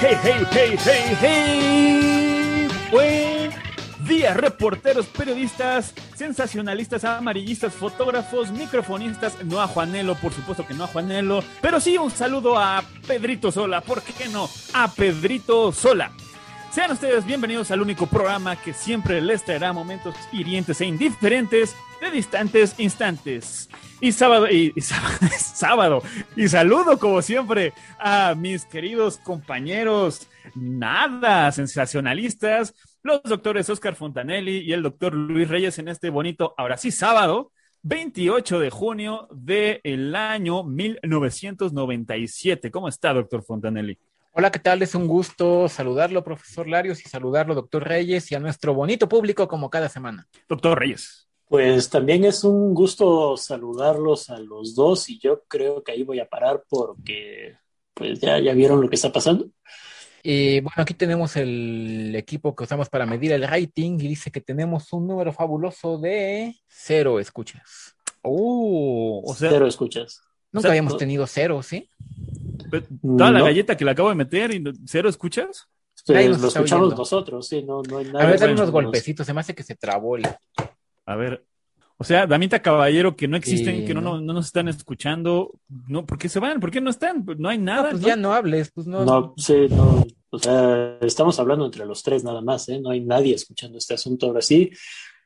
Hey, hey, hey, hey, hey. Buen día, reporteros, periodistas, sensacionalistas, amarillistas, fotógrafos, microfonistas. No a Juanelo, por supuesto que no a Juanelo, pero sí un saludo a Pedrito Sola. ¿Por qué no? A Pedrito Sola. Sean ustedes bienvenidos al único programa que siempre les traerá momentos hirientes e indiferentes de distantes instantes. Y sábado, y, y sábado, sábado, y saludo como siempre a mis queridos compañeros, nada sensacionalistas, los doctores Oscar Fontanelli y el doctor Luis Reyes en este bonito, ahora sí, sábado, 28 de junio del año 1997. ¿Cómo está, doctor Fontanelli? Hola, ¿qué tal? Es un gusto saludarlo, profesor Larios, y saludarlo, doctor Reyes, y a nuestro bonito público como cada semana. Doctor Reyes. Pues también es un gusto saludarlos a los dos y yo creo que ahí voy a parar porque pues ya, ya vieron lo que está pasando. Y bueno, aquí tenemos el equipo que usamos para medir el rating y dice que tenemos un número fabuloso de cero escuchas. Oh, o sea, Cero escuchas. Nunca O sea, habíamos no- tenido cero, ¿sí? toda la No. galleta que le acabo de meter y cero escuchas. Pues, lo escuchamos oyendo. nosotros, sí, no, no hay nada. A ver, dale bueno, unos golpecitos, se me hace que se trabó el... A ver. O sea, Damita Caballero, que no existen, Sí, que no, no. no, no nos están escuchando. No, ¿por qué se van? ¿Por qué no están? No hay nada. No, pues ¿no? ya no hables, pues no. No, sí, no. O sea, estamos hablando entre los tres nada más, ¿eh? No hay nadie escuchando este asunto ahora sí.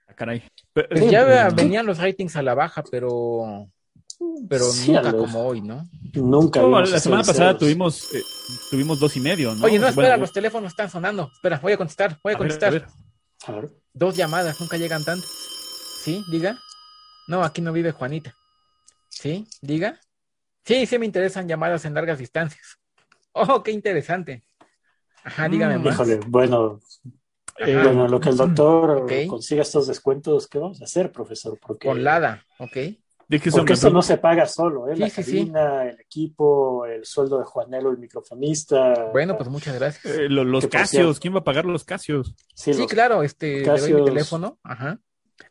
Ah, caray. Pero- Pues Sí, ya pues, venían los ratings a la baja, pero... Pero Sí, nunca como hoy, ¿no? Nunca. No, la semana pasada tuvimos, eh, tuvimos dos y medio, ¿no? Oye, no, espera, Bueno, los teléfonos están sonando. Espera, voy a contestar, voy a a ver, contestar. a ver. A ver. Dos llamadas, nunca llegan tantas. ¿Sí? Diga. No, aquí no vive Juanita. ¿Sí? Diga. Sí, sí me interesan llamadas en largas distancias. Oh, qué interesante. Ajá, dígame Mm, más. Híjole, bueno, Eh, bueno, lo que el doctor consiga estos descuentos, ¿qué vamos a hacer, profesor? Porque, Con Lada, ¿ok? porque esto no se paga solo, ¿eh? Sí, La sí, el equipo, el sueldo de Juanelo, el microfonista. Bueno, pues muchas gracias. Eh, lo- los casios, ¿quién va a pagar los casios? Sí, Sí, los- claro, este, le doy mi Casios. teléfono. Ajá.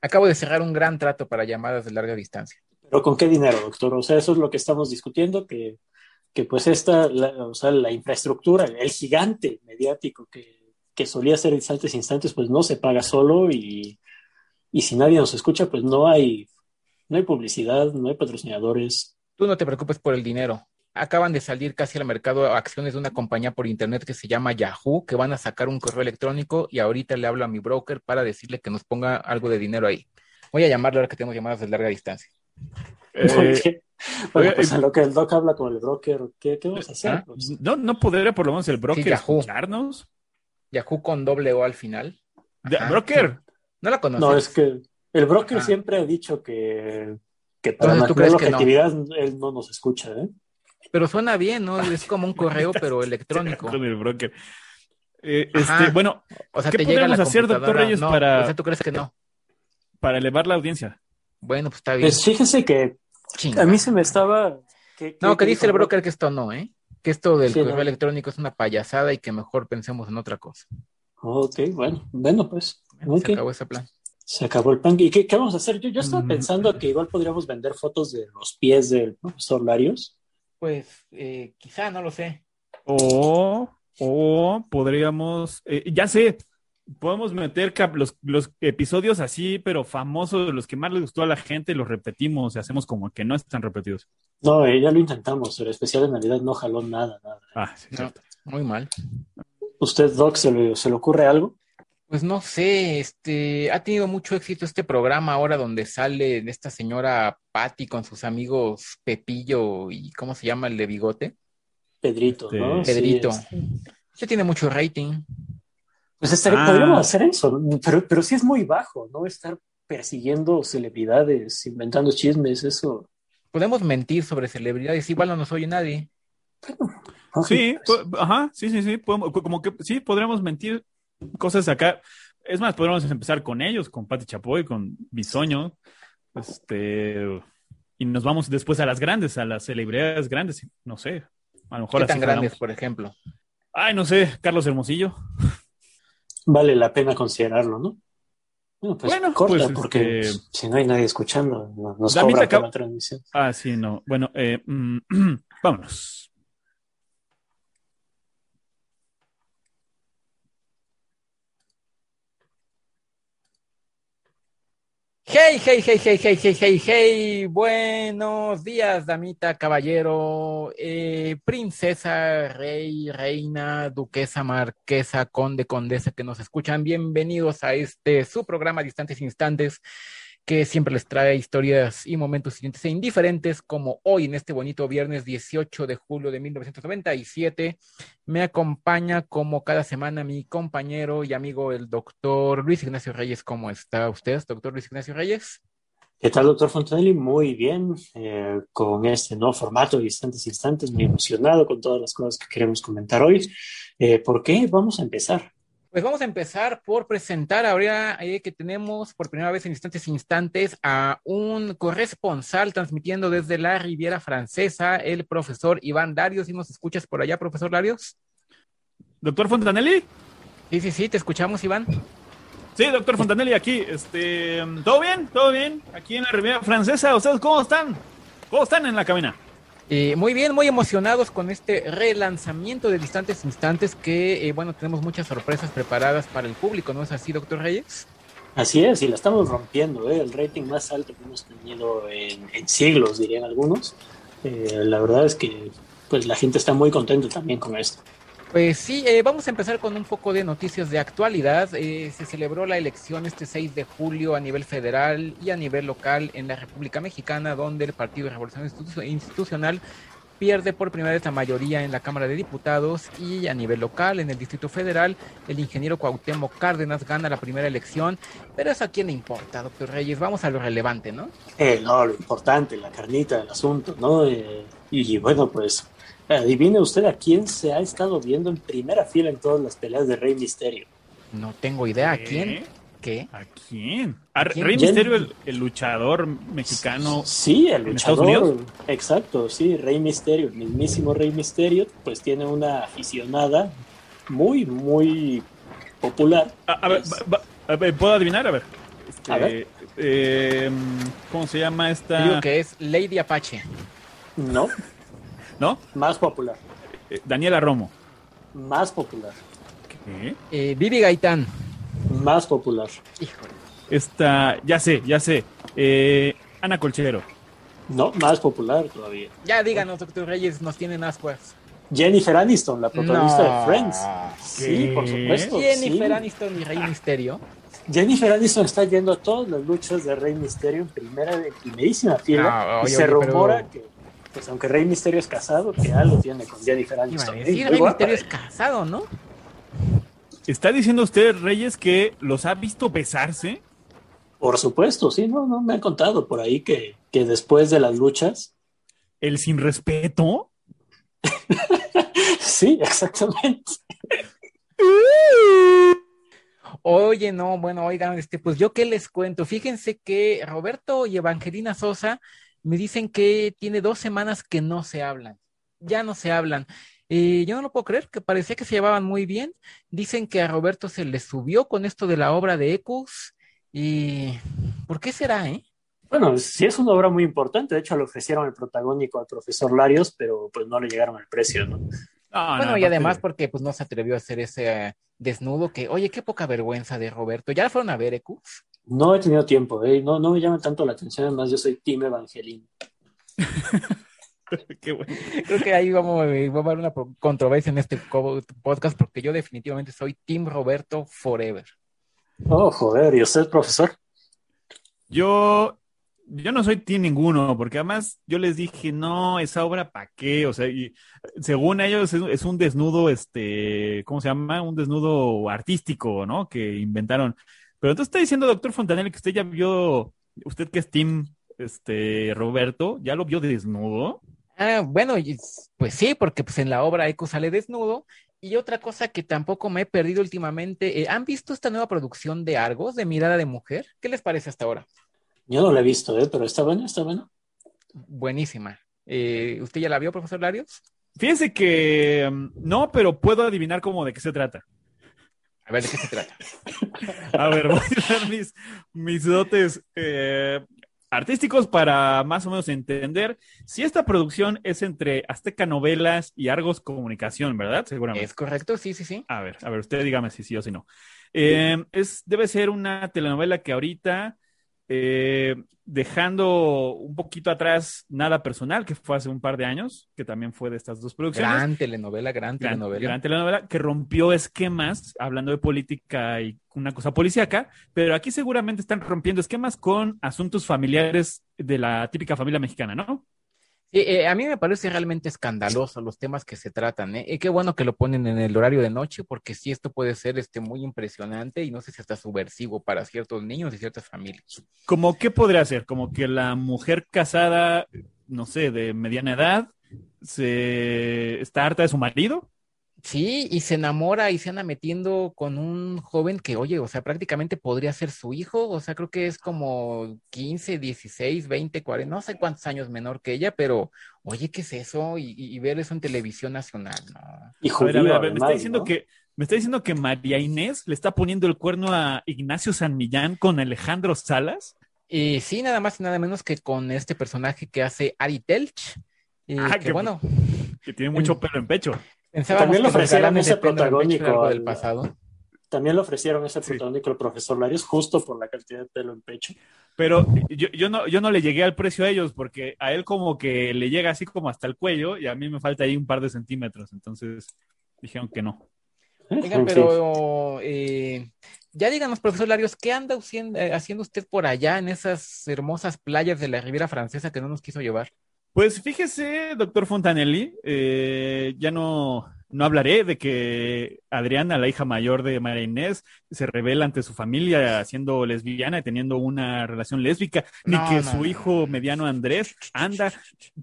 Acabo de cerrar un gran trato para llamadas de larga distancia. Pero ¿con qué dinero, doctor? O sea, eso es lo que estamos discutiendo, que, que pues esta, la, o sea, la infraestructura, el gigante mediático que, que solía ser instantes instantes, pues no se paga solo y, y si nadie nos escucha, pues no hay, no hay publicidad, no hay patrocinadores. Tú no te preocupes por el dinero. Acaban de salir casi al mercado acciones de una compañía por internet que se llama Yahoo, que van a sacar un correo electrónico y ahorita le hablo a mi broker para decirle que nos ponga algo de dinero ahí. Voy a llamarle ahora que tenemos llamadas de larga distancia. Eh, bueno, oye, pues a lo que el doc habla con el broker, ¿qué, qué vamos a hacer? ¿Ah? Pues, no, no podría por lo menos el broker Sí, Yahoo. escucharnos. Yahoo con doble O al final. Ajá. broker. ¿No la conoces? no, es que el broker Ajá. siempre ha dicho que, que para Entonces, ¿tú mantener la crees que no? objetividad él no nos escucha, ¿eh? Pero suena bien, ¿no? Es como un correo, pero electrónico. Con el broker. Eh, este, bueno, O sea, ¿Qué podríamos hacer, doctor. Reyes, No, para- O sea, ¿tú crees que no? para elevar la audiencia. Bueno, pues está bien. Pues fíjense que Chinga. a mí se me estaba... ¿qué- No, qué- que qué dice el broker que esto no, ¿eh? Que esto del Sí, correo no. electrónico es una payasada y que mejor pensemos en otra cosa. Ok, bueno, bueno, pues. Se acabó ese plan. Se acabó el plan. ¿Y qué, qué vamos a hacer? Yo, yo estaba Mm. pensando que igual podríamos vender fotos de los pies del profesor Larios. Pues eh, quizá, no lo sé. O, o podríamos, eh, ya sé, podemos meter cap- los, los episodios así, pero famosos, los que más les gustó a la gente, los repetimos y hacemos como que no están repetidos. No, eh, ya lo intentamos. El especial de Navidad no jaló nada, nada. Ah, sí, No, muy mal. ¿Usted, Doc, se le, se le ocurre algo? Pues no sé, este, ha tenido mucho éxito este programa ahora donde sale esta señora Patty con sus amigos Pepillo y ¿cómo se llama el de bigote? Pedrito, ¿no? Este, Sí, Pedrito. este. Ya tiene mucho rating. Pues estaría- Ah. podríamos hacer eso, pero, pero sí es muy bajo, ¿no? Estar persiguiendo celebridades, inventando chismes, eso. Podemos mentir sobre celebridades, igual no nos oye nadie. Sí, ajá, sí, sí, sí, como que sí, podríamos mentir cosas acá. Es más, podríamos empezar con ellos, con Pati Chapoy, con Bisoño, este, y nos vamos después a las grandes, a las celebridades grandes, no sé, a lo mejor ¿Qué tan grandes, por ejemplo? Ay, no sé, Carlos Hermosillo. Vale la pena considerarlo, ¿no? Bueno, pues Bueno, corta, pues, porque este- si no hay nadie escuchando, no- nos Damita cobra por acaba- la transmisión. Ah, sí, no. Bueno, eh, mm, vámonos. Hey, hey, hey, hey, hey, hey, hey, hey, buenos días, damita, caballero, eh, princesa, rey, reina, duquesa, marquesa, conde, condesa que nos escuchan. Bienvenidos a este su programa Distantes Instantes, que siempre les trae historias y momentos siguientes e indiferentes, como hoy en este bonito viernes 18 de julio de 1997. Me acompaña como cada semana mi compañero y amigo el doctor Luis Ignacio Reyes. ¿Cómo está usted, doctor Luis Ignacio Reyes? ¿Qué tal, doctor Fontanelli? Muy bien, eh, con este nuevo formato de Instantes Instantes, muy emocionado con todas las cosas que queremos comentar hoy. Eh, ¿Por qué? Vamos a empezar. Pues vamos a empezar por presentar ahora eh, que tenemos por primera vez en instantes instantes a un corresponsal transmitiendo desde la Riviera Francesa, el profesor Iván Darius. ¿Sí nos escuchas por allá, profesor Darius? Doctor Fontanelli. Sí, sí, sí, te escuchamos, Iván. Sí, doctor Fontanelli, aquí. Este, ¿todo bien? ¿Todo bien? Aquí en la Riviera Francesa. ¿Ustedes cómo están? ¿Cómo están en la cabina? Eh, muy bien, muy emocionados con este relanzamiento de Distantes Instantes que, eh, bueno, tenemos muchas sorpresas preparadas para el público, ¿no es así, doctor Reyes? Así es, y la estamos rompiendo, ¿eh? el rating más alto que hemos tenido en, en siglos, dirían algunos. Eh, la verdad es que pues la gente está muy contenta también con esto. Pues sí, eh, vamos a empezar con un poco de noticias de actualidad. Eh, se celebró la elección este 6 de julio a nivel federal y a nivel local en la República Mexicana, donde el Partido de Revolución Institu- Institucional pierde por primera vez la mayoría en la Cámara de Diputados y a nivel local, en el Distrito Federal, el ingeniero Cuauhtémoc Cárdenas gana la primera elección. Pero eso a quién le importa, doctor Reyes. Vamos a lo relevante, ¿no? Eh, no, lo importante, la carnita del asunto, ¿no? Eh, y, bueno, pues adivine usted a quién se ha estado viendo en primera fila en todas las peleas de Rey Misterio. No tengo idea a quién. ¿Qué? ¿A quién? ¿A quién? Rey. Misterio, el, el luchador mexicano. Sí, el ¿En Estados luchador. Exacto, sí, Rey Misterio, el mismísimo Rey Misterio, pues tiene una aficionada muy, muy popular. A, a ver, Es- va- va- a ver, ¿puedo adivinar? A ver. Este, A ver. eh, ¿Cómo se llama Digo esta? que es Lady Apache. No, ¿No? más popular, Eh, Daniela Romo. más popular, ¿Qué? Eh, Vivi Gaitán. más popular. Híjole. Esta, ya sé, ya sé. Eh, Ana Colchero. No, más popular todavía. Ya díganos, doctor Reyes, nos tienen ascuas. Jennifer Aniston, la protagonista No. de Friends. Sí, por supuesto. Jennifer sí. Aniston y Rey Misterio. Jennifer Aniston está yendo a todas las luchas de Rey Misterio en primera, en primerísima fila. No, y se oye, rumora pero- que, pues aunque Rey Misterio es casado, que algo tiene con Jennifer Aniston. Muy Rey guapa Misterio es casado, ¿no? ¿Está diciendo usted, Reyes, que los ha visto besarse? Por supuesto, sí, no, no me han contado por ahí que, que después de las luchas, ¿El sin respeto? sí, exactamente. Oye, no, bueno, oigan, este, pues yo qué les cuento. Fíjense que Roberto y Evangelina Sosa me dicen que tiene dos semanas que no se hablan. Ya no se hablan. Eh, yo no lo puedo creer, que parecía que se llevaban muy bien. Dicen que a Roberto se le subió con esto de la obra de Ecus. ¿Y por qué será, eh? Bueno, sí es una obra muy importante. De hecho, le ofrecieron el protagónico al profesor Larios, pero pues no le llegaron al precio, ¿no? No, Bueno, no, y además porque pues no se atrevió a hacer ese eh, desnudo que, oye, qué poca vergüenza de Roberto. ¿Ya fueron a ver Ecus? No he tenido tiempo, ¿eh? no, no me llama tanto la atención. Además, yo soy Team Evangelín. Qué bueno. Creo que ahí vamos, eh, va a haber una controversia en este podcast porque yo definitivamente soy Team Roberto Forever. Oh, joder, ¿y usted, profesor? Yo, yo no soy team ninguno, porque además yo les dije, no, esa obra para qué, o sea, y según ellos es, es un desnudo, este, ¿cómo se llama? Un desnudo artístico, ¿no? Que inventaron. Pero entonces está diciendo, doctor Fontanelli, que usted ya vio, usted que es team, este, Roberto, ¿ya lo vio desnudo? Ah, bueno, y- pues sí, porque pues en la obra Echo sale desnudo. Y otra cosa que tampoco me he perdido últimamente, eh, ¿han visto esta nueva producción de Argos, de Mirada de Mujer? ¿Qué les parece hasta ahora? Yo no lo he visto, ¿eh? pero está bueno, está bueno. Buenísima. Eh, ¿usted ya la vio, profesor Larios? Fíjense que mm, no, pero puedo adivinar cómo de qué se trata. A ver, ¿de qué se trata? A ver, voy a usar mis, mis dotes eh, artísticos para más o menos entender si esta producción es entre Azteca Novelas y Argos Comunicación, ¿verdad? Seguramente. ¿Es correcto? Sí, sí, sí. A ver, a ver, usted dígame si sí o si no. Eh, es, debe ser una telenovela que ahorita, eh, dejando un poquito atrás Nada Personal, que fue hace un par de años, que también fue de estas dos producciones. Gran telenovela, gran Gran, telenovela. gran telenovela que rompió esquemas hablando de política y una cosa policíaca, pero aquí seguramente están rompiendo esquemas con asuntos familiares de la típica familia mexicana, ¿no? Eh, a mí me parece realmente escandaloso los temas que se tratan, ¿eh? Y qué bueno que lo ponen en el horario de noche, porque sí, esto puede ser este, muy impresionante y no sé si hasta subversivo para ciertos niños y ciertas familias. Como qué podría ser, como que la mujer casada, no sé, de mediana edad, se está harta de su marido. Sí, y se enamora y se anda metiendo con un joven que, oye, o sea, prácticamente podría ser su hijo, o sea, creo que es como 15, 16, 20, 40, no sé cuántos años menor que ella, pero, oye, ¿qué es eso? Y, y- ver eso en televisión nacional, ¿no? Y A judío, ver, a ver, a ver, me está diciendo ¿no? que me está diciendo que María Inés le está poniendo el cuerno a Ignacio San Millán con Alejandro Salas. Y sí, nada más y nada menos que con este personaje que hace Ari Telch, y Ah, que qué bueno, que tiene mucho pelo en pecho. Pensábamos También los ofrecieron ese protagónico del pasado. También le ofrecieron ese Sí. protagónico al profesor Larios justo por la cantidad de pelo en pecho. Pero yo, yo no, yo no le llegué al precio a ellos porque a él como que le llega así como hasta el cuello y a mí me falta ahí un par de centímetros. Entonces dijeron que no. ¿eh? Oigan, pero eh, ya díganos, profesor Larios, ¿qué anda haciendo, eh, haciendo usted por allá en esas hermosas playas de la Riviera Francesa que no nos quiso llevar? Pues fíjese, doctor Fontanelli, eh, ya no, no hablaré de que Adriana, la hija mayor de María Inés, se revela ante su familia siendo lesbiana y teniendo una relación lésbica, ni No, que no, su no. hijo mediano Andrés anda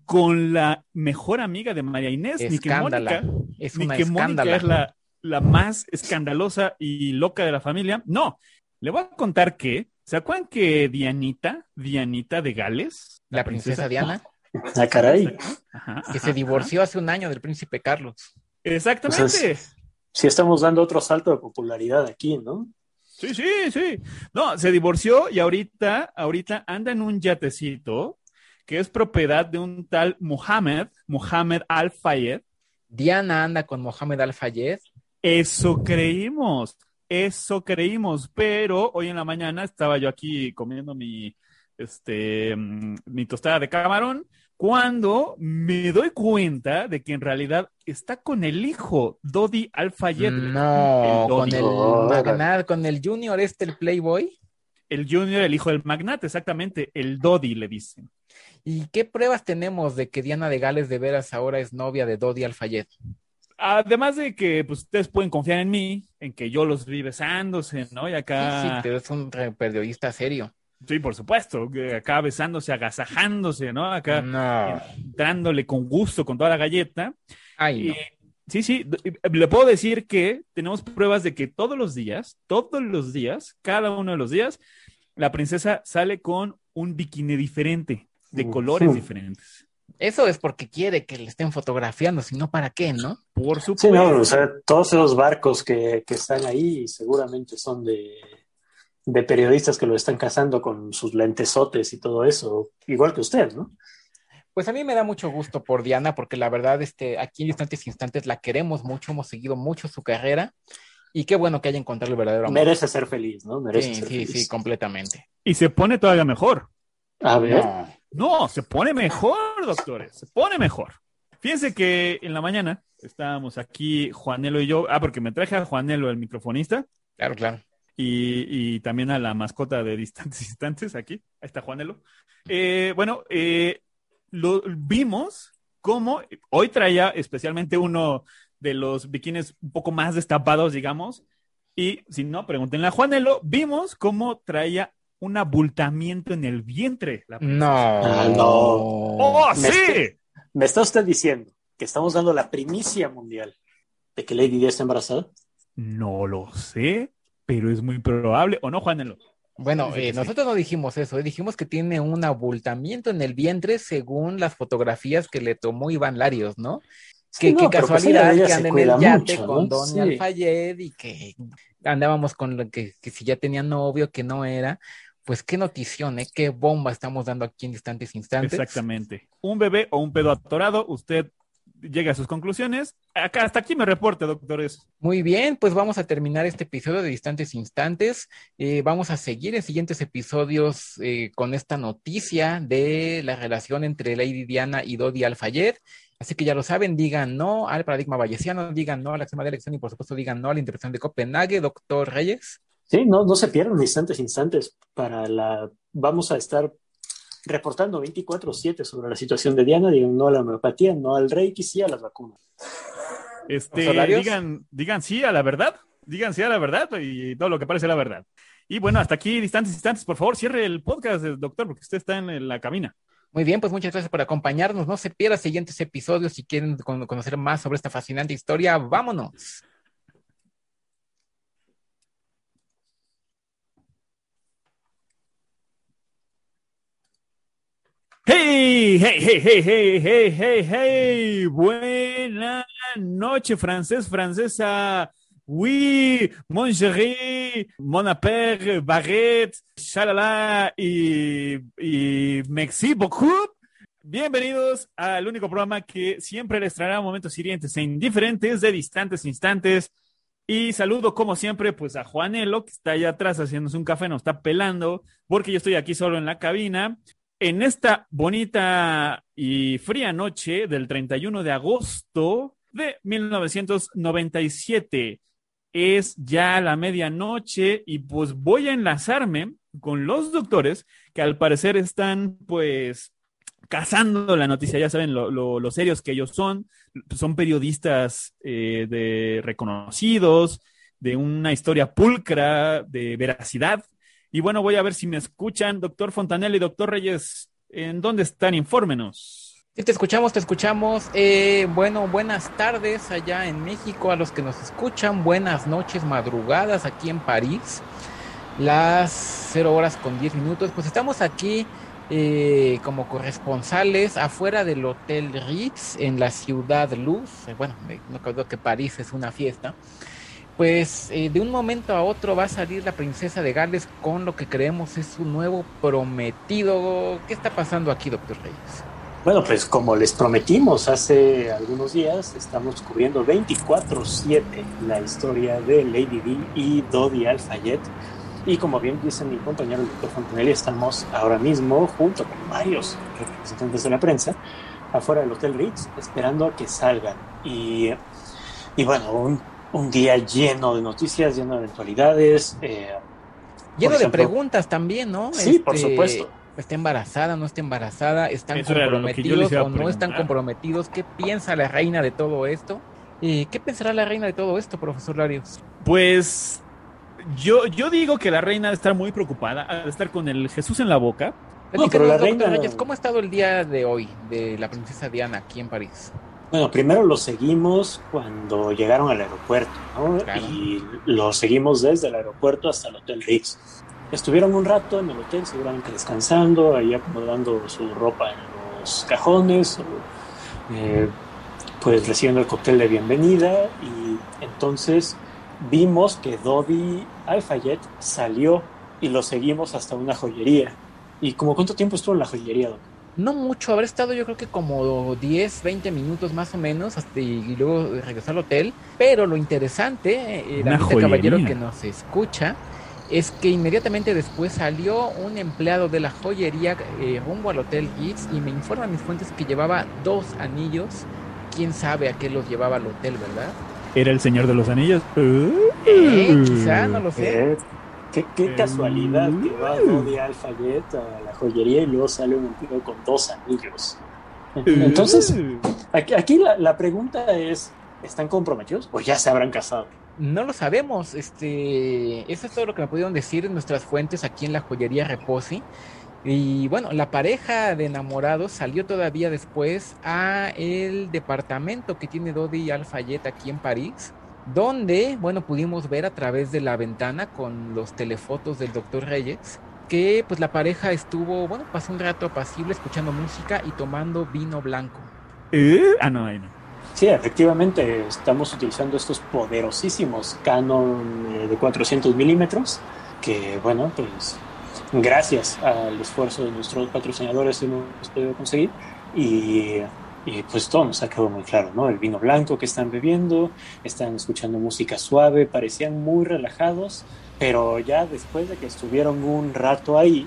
con la mejor amiga de María Inés, ni que. Mónica, Es ni que Mónica es la, la más escandalosa y loca de la familia. No, le voy a contar que, ¿se acuerdan que Dianita, Dianita de Gales, La princesa Diana, Ah, caray. Ajá, que ajá, se divorció hace un año del príncipe Carlos. Exactamente. O sea, Sí estamos dando otro salto de popularidad aquí, ¿no? Sí, sí, sí. No, se divorció y ahorita, ahorita anda en un yatecito que es propiedad de un tal Mohammed, Mohammed Al Fayed. Diana anda con Mohamed Al-Fayed. Eso creímos, eso creímos, pero hoy en la mañana estaba yo aquí comiendo mi, este, mm, mi tostada de camarón cuando me doy cuenta de que en realidad está con el hijo, Dodi Al Fayed. No, El con Dodi. el magnate, con el Junior este, el Playboy. El Junior, el hijo del magnate, exactamente, el Dodi le dicen. ¿Y qué pruebas tenemos de que Diana de Gales de veras ahora es novia de Dodi Al-Fayed? Además de que pues, ustedes pueden confiar en mí, en que yo los vi besándose, ¿no? Y Sí, sí, acá, pero es un periodista serio. Sí, por supuesto, acá besándose, agasajándose, ¿no? Acá No. dándole con gusto con toda la galleta. Ay, no. Sí, sí, d- le puedo decir que tenemos pruebas de que todos los días, todos los días, cada uno de los días, la princesa sale con un bikini diferente, de colores diferentes. Eso es porque quiere que le estén fotografiando, si no, ¿para qué, no? Por Sí, supuesto. no, o sea, todos esos barcos que, que están ahí seguramente son de, de periodistas que lo están cazando con sus lentesotes y todo eso, igual que usted, ¿no? Pues a mí me da mucho gusto por Diana, porque la verdad, este, aquí en instantes instantes la queremos mucho, hemos seguido mucho su carrera, y qué bueno que haya encontrado el verdadero amor. Merece ser feliz, ¿no? Merece Sí, ser sí, feliz. sí, completamente. Y se pone todavía mejor. A ver, No. No, se pone mejor, doctores, se pone mejor. Fíjense que en la mañana estábamos aquí, Juanelo y yo, ah, porque me traje a Juanelo, el microfonista, Claro, claro. Y, y también a la mascota de Distantes Instantes, aquí, ahí está Juanelo. Eh, bueno, eh, lo vimos como hoy traía especialmente uno de los bikinis un poco más destapados, digamos, y si no, pregúntenle a Juanelo, vimos cómo traía un abultamiento en el vientre. la No. Ah, no. ¡Oh, Me sí! ¿Me está usted diciendo que estamos dando la primicia mundial de que Lady Di está embarazada? No lo sé, pero es muy probable. ¿O no, Juanelo? Bueno, eh, sí. nosotros no dijimos eso, eh, dijimos que tiene un abultamiento en el vientre según las fotografías que le tomó Iván Larios, ¿no? Sí, Qué, no, qué pero pues casualidad que se anda en el yate mucho, con Sí. Alfayed y que andábamos con lo que, que si ya tenía novio, que no era. Pues qué notición, ¿eh? Qué bomba estamos dando aquí en distantes instantes. Exactamente. Un bebé o un pedo atorado, usted llega a sus conclusiones. Acá, hasta aquí me reporte, doctores. Muy bien, pues vamos a terminar este episodio de Distantes Instantes. Eh, vamos a seguir en siguientes episodios eh, con esta noticia de la relación entre Lady Diana y Dodi Alfayed. Así que ya lo saben, digan no al paradigma bayesiano, digan no a la extrema de elección y por supuesto digan no a la interpretación de Copenhague, doctor Reyes. Sí, no, no se pierdan instantes, instantes para la... Vamos a estar reportando 24/7 sobre la situación de Diana, digan no a la homeopatía, no al reiki, sí a las vacunas. Este, digan, digan sí a la verdad, digan sí a la verdad y todo lo que parece la verdad. Y bueno, hasta aquí, distantes, instantes, por favor, cierre el podcast, eh, doctor, porque usted está en la cabina. Muy bien, pues muchas gracias por acompañarnos. No se pierdan siguientes episodios si quieren con- conocer más sobre esta fascinante historia. Vámonos. Hey, hey, hey, hey, hey, hey, hey, hey, buena noche, francés, francesa. Oui, mon chéri, mon père, Barrette, shalala y, y merci beaucoup. Bienvenidos al único programa que siempre les traerá momentos hirientes e indiferentes de distantes instantes. Y saludo, como siempre, pues a Juanelo, que está allá atrás haciéndose un café, nos está pelando, porque yo estoy aquí solo en la cabina. En esta bonita y fría noche del 31 de agosto de 1997. Es ya la medianoche y pues voy a enlazarme con los doctores que al parecer están pues cazando la noticia, ya saben lo, serios que ellos son, son periodistas eh, de reconocidos, de una historia pulcra, de veracidad. Y bueno, voy a ver si me escuchan, doctor Fontanelli y doctor Reyes, ¿en dónde están? Infórmenos. Sí, te escuchamos, te escuchamos. Eh, bueno, buenas tardes allá en México a los que nos escuchan. Buenas noches, madrugadas aquí en París. Las 0 horas con 10 minutos. Pues estamos aquí eh, como corresponsales afuera del Hotel Ritz en la Ciudad Luz. Eh, Bueno, no creo que París es una fiesta. Pues eh, de un momento a otro va a salir la princesa de Gales con lo que creemos es su nuevo prometido. ¿Qué está pasando aquí, doctor Reyes? Bueno, pues como les prometimos hace algunos días, estamos cubriendo 24/7 la historia de Lady Di y Dodi Al-Fayed. Y como bien dice mi compañero el doctor Fontanelli, estamos ahora mismo junto con varios representantes de la prensa afuera del Hotel Ritz esperando a que salgan. Y, y bueno, un, un día lleno de noticias, lleno de eventualidades. eh, Lleno de preguntas también, ¿no? Sí, por supuesto. ¿Está embarazada, no está embarazada? ¿Están Eso comprometidos o no están comprometidos? ¿Qué piensa la reina de todo esto? Eh, ¿Qué pensará la reina de todo esto, profesor Larios? Pues yo, yo digo que la reina ha de estar muy preocupada, ha de estar con el Jesús en la boca. Platícanos, pero la reina- Reyes, ¿cómo ha estado el día de hoy de la princesa Diana aquí en París? Bueno, primero lo seguimos cuando llegaron al aeropuerto, ¿no? Claro. Y lo seguimos desde el aeropuerto hasta el Hotel Ritz. Estuvieron un rato en el hotel, seguramente descansando, ahí acomodando su ropa en los cajones, o, eh, pues recibiendo el cóctel de bienvenida. Y entonces vimos que Dodi Al-Fayed salió y lo seguimos hasta una joyería. ¿Y como cuánto tiempo estuvo en la joyería, Doc? No mucho, habrá estado yo creo que como 10, 20 minutos más o menos hasta, y luego regresó al hotel. Pero lo interesante, eh, caballero que nos escucha, es que inmediatamente después salió un empleado de la joyería eh, rumbo al hotel Ritz y me informan mis fuentes que llevaba dos anillos. Quién sabe a qué los llevaba al hotel, ¿verdad? Era el Señor de los Anillos. Eh, quizá, no lo sé. Eh, Qué, qué Eh, casualidad que va Dodi Al-Fayed a la joyería y luego sale un tío con dos anillos. Entonces, aquí, aquí la, la pregunta es, ¿están comprometidos o ya se habrán casado? No lo sabemos. Este, eso es todo lo que me pudieron decir nuestras fuentes aquí en la joyería Reposi. Y bueno, la pareja de enamorados salió todavía después a el departamento que tiene Dodi Alfayet aquí en París, donde, bueno, pudimos ver a través de la ventana con los telefotos del doctor Reyes que pues la pareja estuvo, bueno, pasó un rato apacible escuchando música y tomando vino blanco. ¿Eh? Ah, no, ahí no. Sí, efectivamente, estamos utilizando estos poderosísimos Canon eh, de 400 milímetros, que bueno, pues gracias al esfuerzo de nuestros patrocinadores hemos podido conseguir y, y, pues todo nos ha quedado muy claro, ¿no? El vino blanco que están bebiendo, están escuchando música suave, parecían muy relajados, pero ya después de que estuvieron un rato ahí,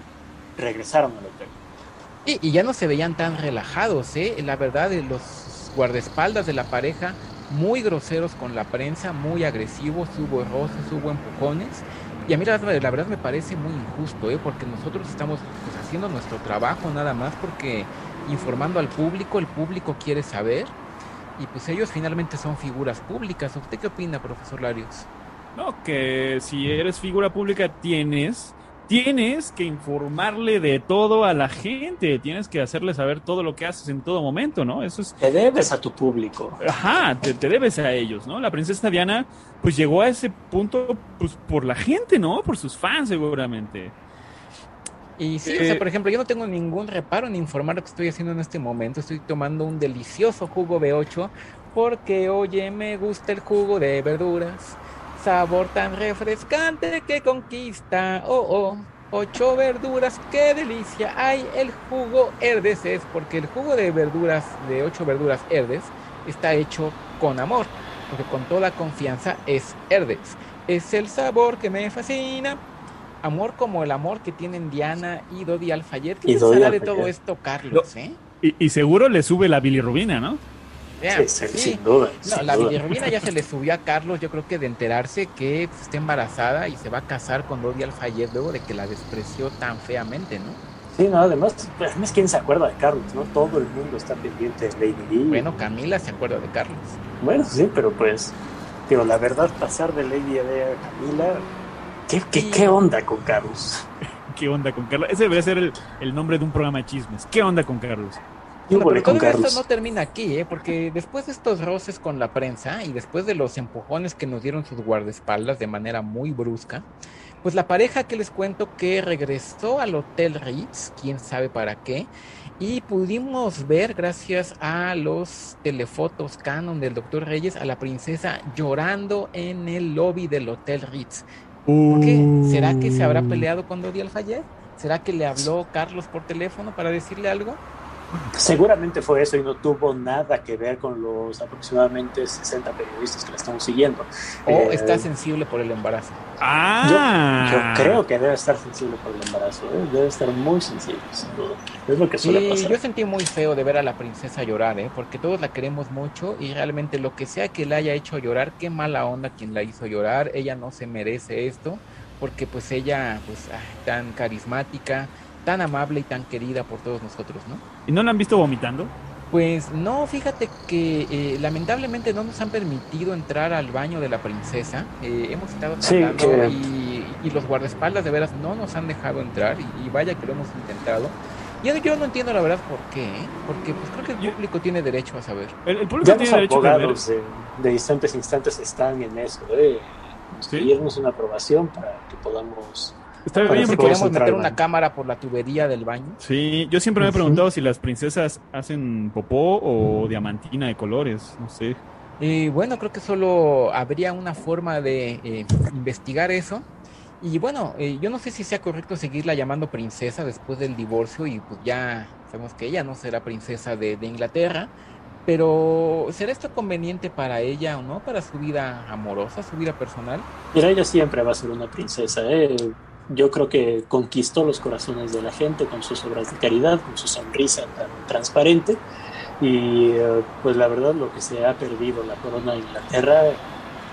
regresaron al hotel. Y, y ya no se veían tan relajados, ¿eh? La verdad, los guardaespaldas de la pareja, muy groseros con la prensa, muy agresivos, hubo roces, hubo empujones. Y a mí la, la verdad me parece muy injusto, ¿eh? porque nosotros estamos pues, haciendo nuestro trabajo nada más porque informando al público, el público quiere saber y pues ellos finalmente son figuras públicas. ¿Usted qué opina, profesor Larios? No, que si eres figura pública tienes tienes que informarle de todo a la gente, tienes que hacerle saber todo lo que haces en todo momento, ¿no? Eso es... Te debes a tu público. Ajá, te, te debes a ellos, ¿no? La princesa Diana, pues llegó a ese punto, pues por la gente, ¿no? Por sus fans, seguramente. Y sí, eh, o sea, por ejemplo, yo no tengo ningún reparo en informar lo que estoy haciendo en este momento. Estoy tomando un delicioso jugo B8 porque, oye, me gusta el jugo de verduras sabor tan refrescante que conquista. Oh, oh, ocho verduras, qué delicia. Hay el jugo Herdes, es porque el jugo de verduras, de ocho verduras Herdes, está hecho con amor, porque con toda confianza es Herdes. Es el sabor que me fascina. Amor como el amor que tienen Diana y Dodi Alfayet. ¿Qué pensará de todo esto, Carlos? Eh? Y, y, seguro le sube la bilirrubina, ¿no? Yeah, sí, sí. Sin duda. No, sin la duda. bilirrubina ya se le subió a Carlos, yo creo que de enterarse que pues, está embarazada y se va a casar con Dodi Alfayet luego de que la despreció tan feamente, ¿no? Sí, no, además, además, ¿quién se acuerda de Carlos? no Todo el mundo está pendiente de Lady Di. Bueno, Camila se acuerda de Carlos. Bueno, sí, pero pues, digo, la verdad, pasar de Lady a Camila, ¿qué, qué, qué onda con Carlos? ¿Qué onda con Carlos? Ese debería ser el, el nombre de un programa de chismes. ¿Qué onda con Carlos? Bueno, pero todo esto no termina aquí, ¿eh? porque después de estos roces con la prensa y después de los empujones que nos dieron sus guardaespaldas de manera muy brusca, pues la pareja que les cuento que regresó al Hotel Ritz, quién sabe para qué, y pudimos ver, gracias a los telefotos canon del Dr. Reyes, a la princesa llorando en el lobby del Hotel Ritz. ¿Por qué? ¿Será que se habrá peleado con Dodi Alfayet? ¿Será que le habló Carlos por teléfono para decirle algo? Seguramente fue eso y no tuvo nada que ver con los aproximadamente 60 periodistas que la estamos siguiendo. O eh, está sensible por el embarazo. Ah. Yo, yo, creo que debe estar sensible por el embarazo, ¿eh? debe estar muy sensible, sin duda. Es lo que suele sí, pasar. Yo sentí muy feo de ver a la princesa llorar, ¿eh? porque todos la queremos mucho y realmente lo que sea que la haya hecho llorar, qué mala onda quien la hizo llorar, ella no se merece esto, porque pues ella, pues, ah, tan carismática, tan amable y tan querida por todos nosotros, ¿no? ¿Y no la han visto vomitando? Pues no, fíjate que eh, lamentablemente no nos han permitido entrar al baño de la princesa. Eh, hemos estado tratando sí, que... y, y, los guardaespaldas de veras no nos han dejado entrar y, y vaya que lo hemos intentado. Yo, yo, no entiendo la verdad por qué, ¿eh? porque pues creo que el público yo, tiene derecho a saber. El, el público ya tiene derecho a saber. De, de instantes a instantes están en eso, ¿eh? ¿Sí? pedirnos una aprobación para que podamos Está bien, si queremos meter una cámara por la tubería del baño. Sí, yo siempre me he preguntado si las princesas hacen popó o diamantina de colores, no sé. Y bueno, creo que solo habría una forma de eh, investigar eso. Y bueno, eh, yo no sé si sea correcto seguirla llamando princesa después del divorcio y pues ya sabemos que ella no será princesa de, de Inglaterra. Pero ¿será esto conveniente para ella o no? Para su vida amorosa, su vida personal. Mira, ella siempre va a ser una princesa, ¿eh? Yo creo que conquistó los corazones de la gente con sus obras de caridad, con su sonrisa tan transparente. Y pues la verdad lo que se ha perdido la corona de Inglaterra,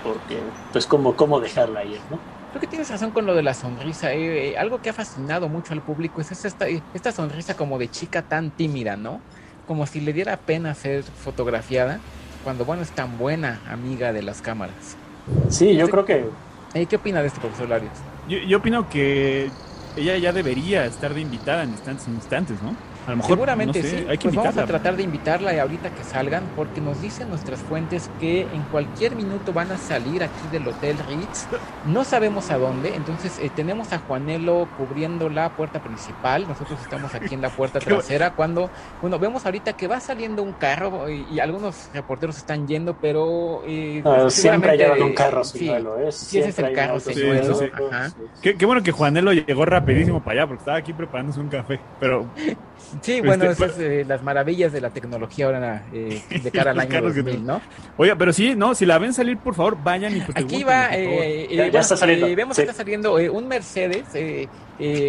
porque pues cómo, cómo dejarla ir, ¿no? Creo que tienes razón con lo de la sonrisa. Eh, eh, algo que ha fascinado mucho al público es esta, esta sonrisa como de chica tan tímida, ¿no? Como si le diera pena ser fotografiada, cuando bueno es tan buena amiga de las cámaras. Sí, yo creo que... ¿Qué opina de este profesor Larios? Yo, yo, opino que ella ya debería estar de invitada en instantes, instantes, ¿no? A lo mejor, Seguramente sí. Hay que pues vamos a tratar de invitarla ahorita que salgan, porque nos dicen nuestras fuentes que en cualquier minuto van a salir aquí del Hotel Ritz. No sabemos a dónde, entonces eh, tenemos a Juanelo cubriendo la puerta principal. Nosotros estamos aquí en la puerta trasera. Cuando, bueno, vemos ahorita que va saliendo un carro y, algunos reporteros están yendo, pero. Eh, siempre llevan un carro, sí, ¿eh? Sí, ese es el carro, señuelo. Qué, qué bueno que Juanelo llegó rapidísimo para allá, porque estaba aquí preparándose un café, pero. Sí, bueno, este, esas eh, las maravillas de la tecnología ahora eh, de cara al año 2000, ¿no? Oiga, pero sí, no, si la ven salir, por favor, vayan y Aquí va, eh, eh, ya, está saliendo. vemos que está saliendo un Mercedes,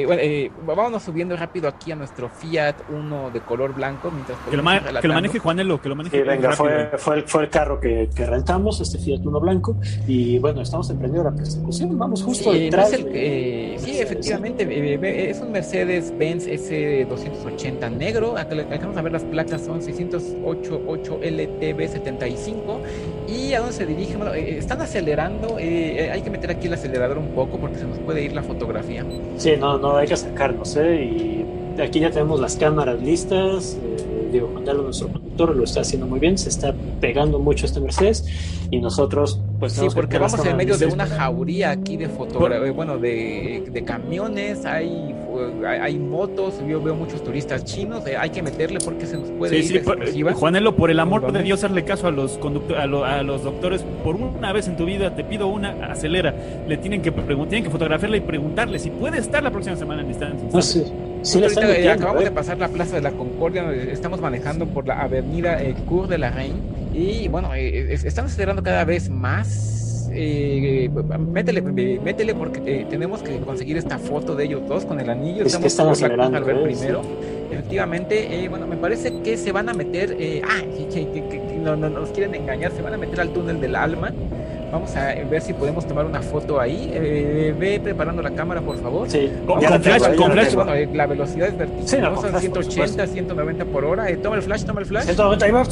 bueno, vámonos subiendo rápido aquí a nuestro Fiat Uno de color blanco. Mientras que, lo, que lo maneje Juanelo, que lo maneje. Sí, venga, fue, fue, el, fue, el, carro que, que, rentamos, este Fiat Uno blanco, y bueno, estamos emprendiendo la persecución, vamos justo detrás. sí, efectivamente, es un Mercedes-Benz S280 negro. Alcanzamos a ver las placas, son 608 LTB75. ¿Y a dónde se dirigen? Bueno, eh, están acelerando. Eh, eh, hay que meter aquí el acelerador un poco porque se nos puede ir la fotografía. Sí, no, no, hay que sacarnos, ¿eh? Y aquí ya tenemos las cámaras listas. digo, mandarlo nuestro conductor lo está haciendo muy bien, se está pegando mucho este Mercedes y nosotros pues sí, porque vamos en medio de una jauría aquí de fotografía, bueno, de, de, camiones, hay, hay motos, yo veo muchos turistas chinos, eh, hay que meterle porque se nos puede sí, ir sí, Juanelo, por el amor de Dios, hazle caso a los conductores, a, los doctores, por una vez en tu vida te pido una, acelera, le tienen que tienen que fotografiarla y preguntarle si puede estar la próxima semana en distancia. Ah, sí. Sí, acabamos ¿eh? de pasar la Plaza de la Concordia, estamos manejando por la avenida eh, Cour de la Reine y bueno, eh, están acelerando cada vez más. métele, métele porque tenemos que conseguir esta foto de ellos dos con el anillo. Es estamos que están al ver primero. Efectivamente, bueno, me parece que se van a meter, ah, no, no, nos quieren engañar, se van a meter al túnel del alma. Vamos a ver si podemos tomar una foto ahí. Eh, ve preparando la cámara, por favor. Sí, con, flash, con flash. Bueno, eh, la velocidad es vertical. Sí, no, son 180, 190 por hora. Eh, toma el flash, toma el flash. 190, ahí va.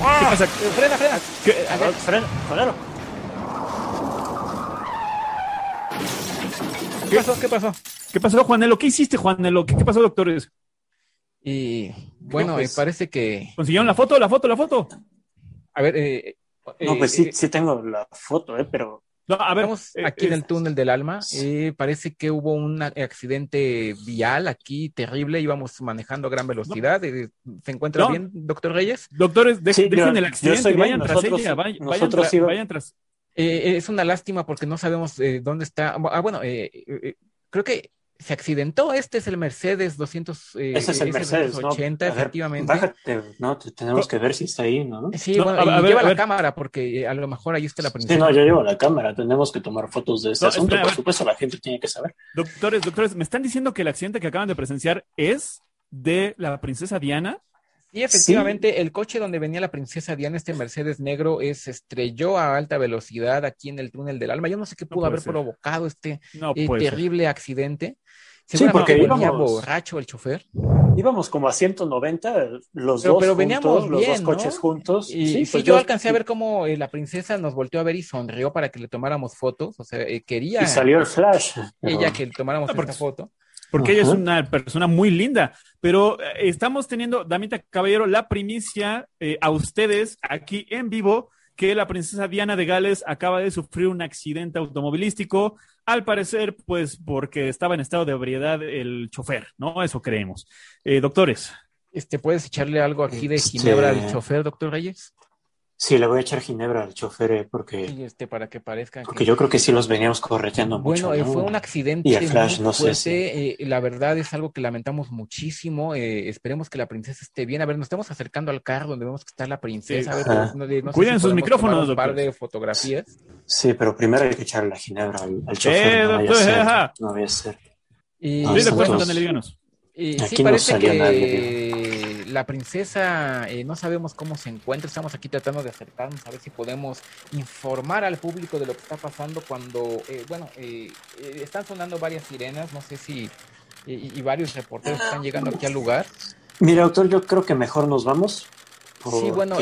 ¡Ah! ¿Qué pasa? Frena, frena. ¿Qué? A ver, frena, frena. ¿Qué pasó? ¿Qué pasó? ¿Qué pasó, Juanelo? ¿Qué hiciste, Juanelo? ¿Qué, qué pasó, doctores? Y bueno, pues, parece que. ¿Consiguieron la foto? ¿La foto? ¿La foto? A ver, eh, no, pues sí, eh, sí tengo la foto, ¿eh? pero... No, a ver, eh, aquí en el túnel del alma. Eh, parece que hubo un accidente vial aquí terrible. Íbamos manejando a gran velocidad. ¿Se encuentra bien, doctor Reyes? Doctores, dejen el accidente. Vayan tras ella. Vayan, tras. es una lástima porque no sabemos dónde está. Ah, bueno, creo que se accidentó. Este es el Mercedes 200. Eh, Ese es el Mercedes 280, ¿no? efectivamente. bájate, no, tenemos que ver si está ahí, ¿no? Sí, bueno, a, lleva la cámara porque eh, a lo mejor ahí está la princesa. Sí, no, yo llevo la cámara. Tenemos que tomar fotos de este asunto. Por supuesto, la gente tiene que saber. Doctores, doctores, me están diciendo que el accidente que acaban de presenciar es de la princesa Diana. Sí, efectivamente, el coche donde venía la princesa Diana, este Mercedes negro, se estrelló a alta velocidad aquí en el túnel del alma. Yo no sé qué pudo haber provocado este eh, terrible accidente. Sí, porque íbamos borracho el chofer. Íbamos como a 190 los dos pero juntos, los dos coches juntos. Y sí, pues yo, alcancé a ver cómo eh, la princesa nos volteó a ver y sonrió para que le tomáramos fotos. O sea, eh, quería. Y salió el flash. Ella que tomáramos esta foto. Porque ella es una persona muy linda. Pero eh, estamos teniendo, Damita Caballero, la primicia a ustedes aquí en vivo que la princesa Diana de Gales acaba de sufrir un accidente automovilístico, al parecer, pues porque estaba en estado de ebriedad el chofer, ¿no? Eso creemos. Eh, doctores. Este, ¿Puedes echarle algo aquí de este, ginebra al chofer, doctor Reyes? Sí, le voy a echar ginebra al chofer eh, porque. este, para que parezca. Porque yo creo que sí los veníamos correteando mucho. Bueno, eh, fue un accidente. Y el Flash, no sé. Eh, la verdad es algo que lamentamos muchísimo. esperemos que la princesa esté bien. A ver, nos estamos acercando al carro donde vemos que está la princesa. A ver, no, Cuiden sus micrófonos, un par de fotografías. Sí, pero primero hay que echarle la ginebra al, chofer. no, vaya no voy a ser. Y, sí, sí, parece que la princesa eh, no sabemos cómo se encuentra. Estamos aquí tratando de acercarnos a ver si podemos informar al público de lo que está pasando cuando, eh, bueno, eh, están sonando varias sirenas. No sé si y, varios reporteros están llegando aquí al lugar. Mira, autor, yo creo que mejor nos vamos. Sí, bueno,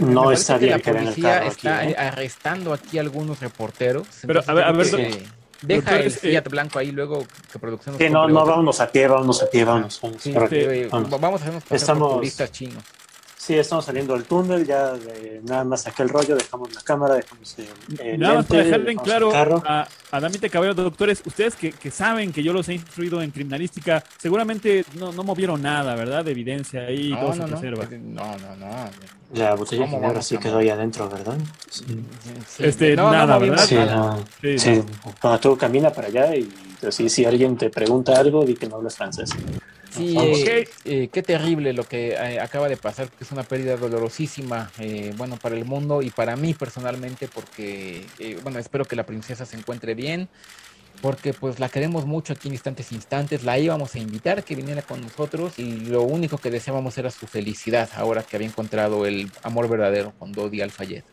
no está bien que, la policía está arrestando aquí algunos reporteros. Pero a ver, a ver, Deja el eh, Fiat blanco ahí luego que producción. nos Sí, no, no, vámonos a pie, vámonos a pie, vámonos. vámonos. Sí, Pero- eh, vámonos. vamos a hacernos pasar Estamos- por turistas chinos. Sí, estamos saliendo del túnel, ya de- nada más saqué el rollo, dejamos la cámara, dejamos el, el Nada más para dejarle en claro a, a Damita Caballero, doctores, ustedes que, que saben que yo los he instruido en criminalística, seguramente no, no movieron nada, ¿verdad? De evidencia ahí, todo No, se no, no, preserva. no, no, no. La botella ¿Cómo de vamos sí quedó ahí adentro, ¿verdad? Sí, Sí, Este, no, nada, ¿verdad? sí, Sí, sí. Cuando tú camina para allá y así, si alguien te pregunta algo, di que no hablas francés. Sí, Vamos. eh, eh, qué terrible lo que eh, acaba de pasar, que es una pérdida dolorosísima, eh, bueno, para el mundo y para mí personalmente, porque, bueno, espero que la princesa se encuentre bien, porque pues la queremos mucho aquí en Instantes Instantes, la íbamos a invitar que viniera con nosotros y lo único que deseábamos era su felicidad, ahora que había encontrado el amor verdadero con Dodi Alfayet.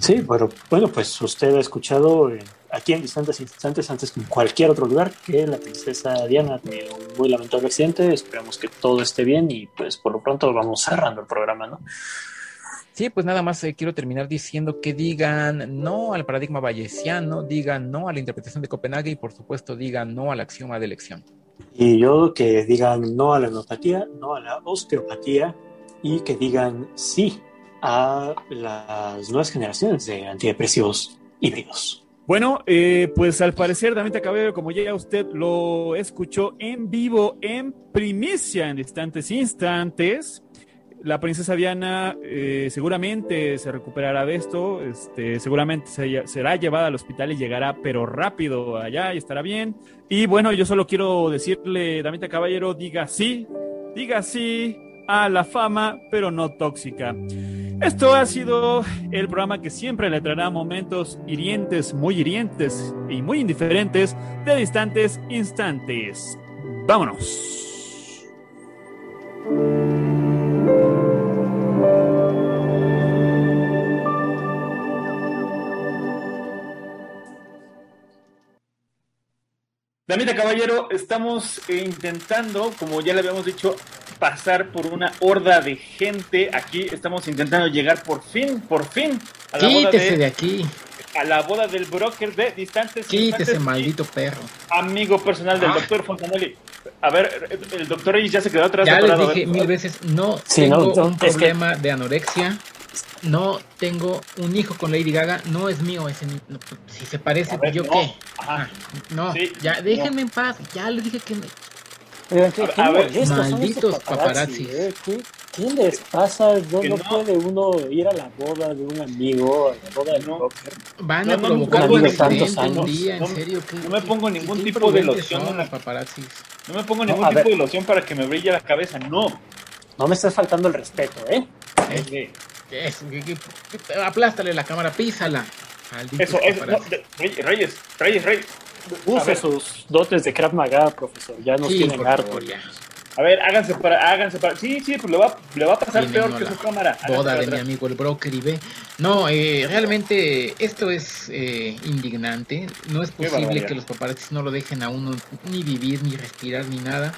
Sí, pero bueno, pues usted ha escuchado eh, aquí en distantes instantes, antes que en cualquier otro lugar, que la princesa Diana tiene un muy lamentable accidente. Esperamos que todo esté bien y pues por lo pronto vamos cerrando el programa, ¿no? Sí, pues nada más eh, quiero terminar diciendo que digan no al paradigma bayesiano, digan no a la interpretación de Copenhague y por supuesto digan no al axioma de elección. Y yo que digan no a la homeopatía, no a la osteopatía y que digan sí a las nuevas generaciones de antidepresivos híbridos. Bueno, eh, pues al parecer, Damita Caballero, como ya usted lo escuchó en vivo, en primicia, en instantes instantes, la princesa Diana eh, seguramente se recuperará de esto, este, seguramente se- será llevada al hospital y llegará, pero rápido allá y estará bien. Y bueno, yo solo quiero decirle, Damita Caballero, diga sí, diga sí a la fama, pero no tóxica. Esto ha sido el programa que siempre le traerá momentos hirientes, muy hirientes y muy indiferentes de distantes instantes. Vámonos. Damita Caballero, estamos intentando, como ya le habíamos dicho, pasar por una horda de gente. Aquí estamos intentando llegar por fin, por fin, a la boda de, de aquí, a la boda del broker de distantes. quítese maldito perro. Amigo personal del Ah. doctor Fontanelli. A ver, el doctor Reyes ya se quedó atrás. Ya les dije mil veces. no Sí, tengo no, un es que- problema de anorexia, no tengo un hijo con Lady Gaga, no es mío ese ni- no, si se parece, ver, ¿yo no. qué? Ajá. Ah, no, Sí, ya déjenme en paz, ya les dije que me- Oigan, ¿qué, A- ver, malditos paparazzi, paparazzis. eh? ¿Qué, qué les pasa? No, Que no no. puede uno ir a la boda de un amigo, a la boda No. broker. van a no, provocar un accidente día, en No, serio. ¿qué- no me pongo ningún qué tipo de loción son en la- los paparazzis. No me pongo ningún tipo ver. de loción para que me brille la cabeza. No. No me estás faltando el respeto, ¿eh? Eh, que- que- aplástale la cámara, písala. Malditos Eso, eso. no, paparazzi. de- Reyes, Reyes, Reyes, Reyes. Use sus dotes de Krav Maga, profesor. Ya nos Sí, tienen harto. a ver, háganse para, háganse para. Sí, sí, pues le va, le va a pasar Viene peor que su cámara. Háganse boda de mi amigo el broker y ve. No, eh, realmente esto es eh, indignante. No es posible que los paparazzis no lo dejen a uno ni vivir, ni respirar, ni nada.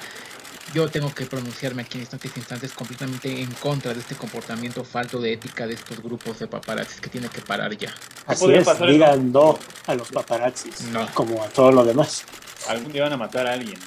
Yo tengo que pronunciarme aquí en estos instantes completamente en contra de este comportamiento falto de ética de estos grupos de paparazzis que tiene que parar ya. Así es, digan no a los paparazzis, No. como a todo lo demás. Algún día van a matar a alguien.